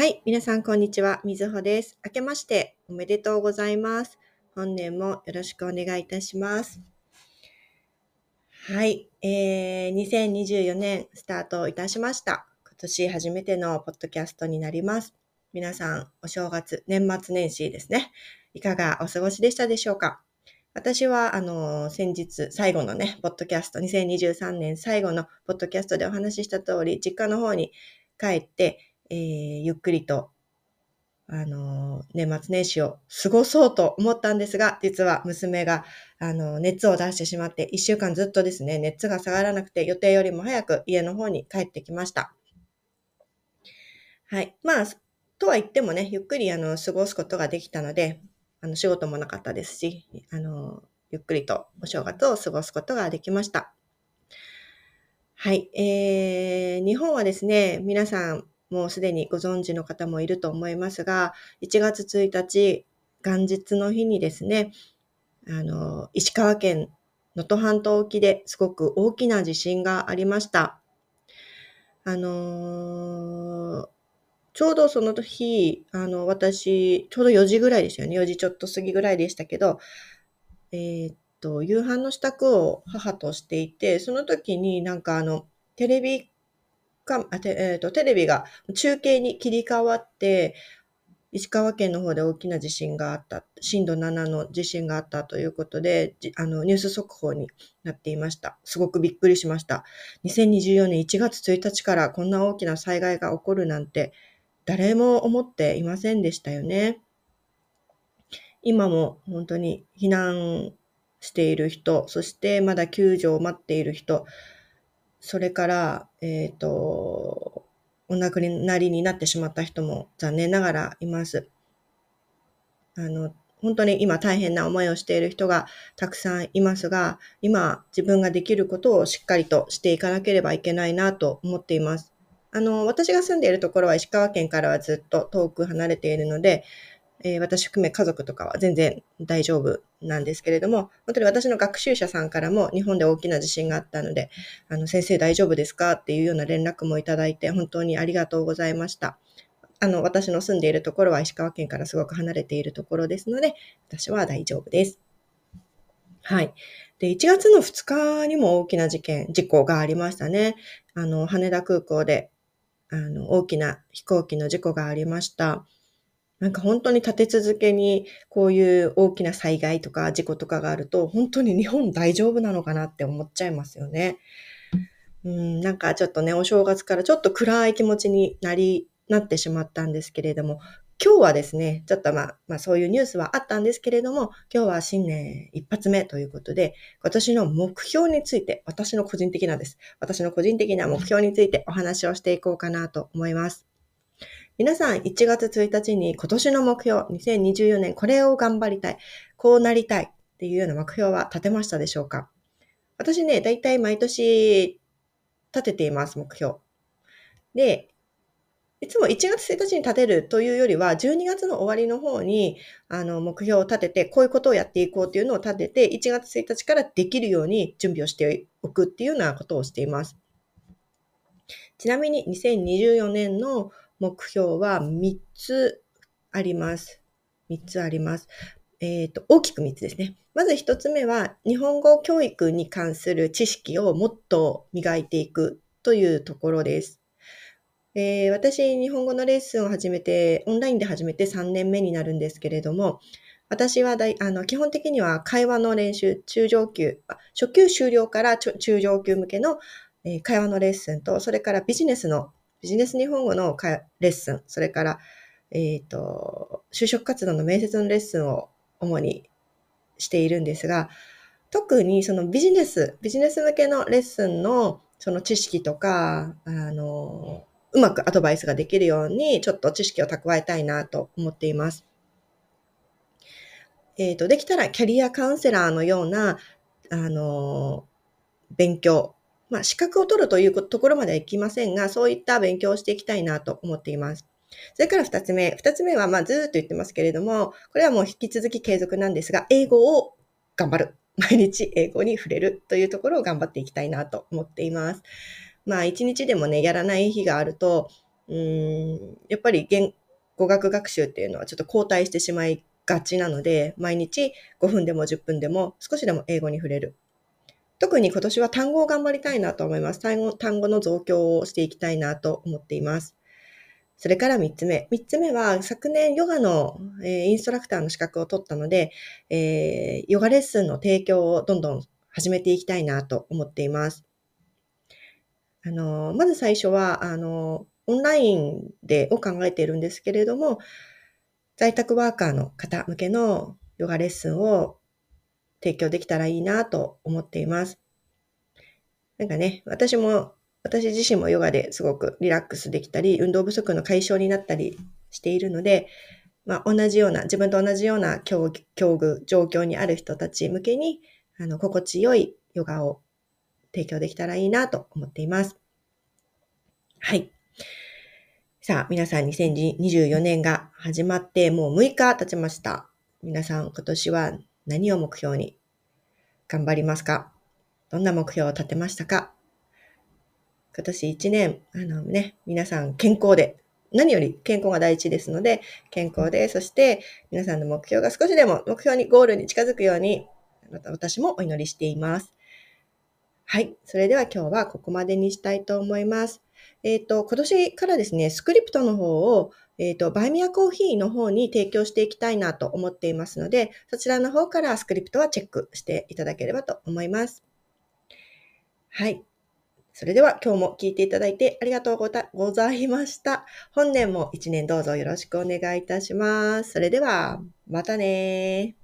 はい、皆さんこんにちは。みずほです。明けましておめでとうございます。本年もよろしくお願いいたします。はい、えー、2024年スタートいたしました。今年初めてのポッドキャストになります。皆さん、お正月、年末年始ですね。いかがお過ごしでしたでしょうか私は、あの、先日、最後のね、ポッドキャスト、2023年最後のポッドキャストでお話しした通り、実家の方に帰って、えーゆっくりと、あの、年末年始を過ごそうと思ったんですが、実は娘が、あの、熱を出してしまって、一週間ずっとですね、熱が下がらなくて、予定よりも早く家の方に帰ってきました。はい。まあ、とは言ってもね、ゆっくり、あの、過ごすことができたので、あの、仕事もなかったですし、あの、ゆっくりとお正月を過ごすことができました。はい。えー、日本はですね、皆さん、もうすでにご存知の方もいると思いますが、1月1日、元日の日にですね、あの、石川県能登半島沖ですごく大きな地震がありました。あのーちょうどその日、あの、私、ちょうど4時ぐらいですよね。4時ちょっと過ぎぐらいでしたけど、えーっと、夕飯の支度を母としていて、その時になんかあの、テレビか、あてえーっと、テレビが中継に切り替わって、石川県の方で大きな地震があった、震度7の地震があったということで、あの、ニュース速報になっていました。すごくびっくりしました。2024年1月1日からこんな大きな災害が起こるなんて、誰も思っていませんでしたよね。今も本当に避難している人、そしてまだ救助を待っている人、それから、えっ、と、お亡くなりになってしまった人も残念ながらいます。あの、本当に今大変な思いをしている人がたくさんいますが、今自分ができることをしっかりとしていかなければいけないなと思っています。あの、私が住んでいるところは石川県からはずっと遠く離れているので、えー私含め家族とかは全然大丈夫なんですけれども、本当に私の学習者さんからも日本で大きな地震があったので、あの、先生大丈夫ですかっていうような連絡もいただいて、本当にありがとうございました。あの、私の住んでいるところは石川県からすごく離れているところですので、私は大丈夫です。はい。で、1月の2日にも大きな事件、事故がありましたね。あの、羽田空港で、あの、大きな飛行機の事故がありました。なんか本当に立て続けにこういう大きな災害とか事故とかがあると、本当に日本大丈夫なのかなって思っちゃいますよね。うん、なんかちょっとね、お正月からちょっと暗い気持ちになり、なってしまったんですけれども、今日はですね、ちょっとまあ、まあそういうニュースはあったんですけれども、今日は新年一発目ということで、今年の目標について、私の個人的なです。私の個人的な目標についてお話をしていこうかなと思います。皆さん1月1日に今年の目標、2024年これを頑張りたい、こうなりたいっていうような目標は立てましたでしょうか？私ね、だいたい毎年立てています、目標。で、いつも1月1日に立てるというよりは、12月の終わりの方に、あの、目標を立てて、こういうことをやっていこうっていうのを立てて、1月1日からできるように準備をしておくっていうようなことをしています。ちなみに2024年の目標は3つあります。3つあります。えっ、と、大きく3つですね。まず1つ目は、日本語教育に関する知識をもっと磨いていくというところです。えー私、日本語のレッスンを始めて、オンラインで始めて3年目になるんですけれども、私はだいあの基本的には会話の練習、中上級、初級終了から中上級向けの、会話のレッスンと、それからビジネスの、ビジネス日本語のレッスン、それから、えっ、と、就職活動の面接のレッスンを主にしているんですが、特にそのビジネス、ビジネス向けのレッスンのその知識とか、あの、うまくアドバイスができるように、ちょっと知識を蓄えたいなと思っています。えっ、と、できたらキャリアカウンセラーのような、あの、勉強。まあ、資格を取るというところまではいきませんが、そういった勉強をしていきたいなと思っています。それから二つ目。二つ目は、まあ、ずーっと言ってますけれども、これはもう引き続き継続なんですが、英語を頑張る。毎日英語に触れるというところを頑張っていきたいなと思っています。まあ、一日でもね、やらない日があると、うん、やっぱり言語学学習っていうのはちょっと後退してしまいがちなので、毎日5分でも10分でも少しでも英語に触れる。特に今年は単語を頑張りたいなと思います。単語単語の増強をしていきたいなと思っています。それから3つ目。3つ目は、昨年ヨガの、えー、インストラクターの資格を取ったので、えー、ヨガレッスンの提供をどんどん始めていきたいなと思っています。あの、まず最初は、あの、オンラインでを考えているんですけれども、在宅ワーカーの方向けのヨガレッスンを提供できたらいいなと思っています。なんかね、私も、私自身もヨガですごくリラックスできたり、運動不足の解消になったりしているので、まあ、同じような、自分と同じような境境遇、状況にある人たち向けに、あの、心地よいヨガを提供できたらいいなと思っています。はい。さあ、皆さん2024年が始まってもう6日経ちました。皆さん今年は何を目標に頑張りますか？どんな目標を立てましたか？今年1年、あのね、皆さん健康で、何より健康が第一ですので、健康で、そして皆さんの目標が少しでも目標に、ゴールに近づくように、私もお祈りしています。はい。それでは今日はここまでにしたいと思います。えっ、ー、と、今年からですね、スクリプトの方を、えっ、ー、と、バイミアコーヒーの方に提供していきたいなと思っていますので、そちらの方からスクリプトはチェックしていただければと思います。はい。それでは今日も聞いていただいてありがとうございました。本年も一年どうぞよろしくお願いいたします。それでは、またね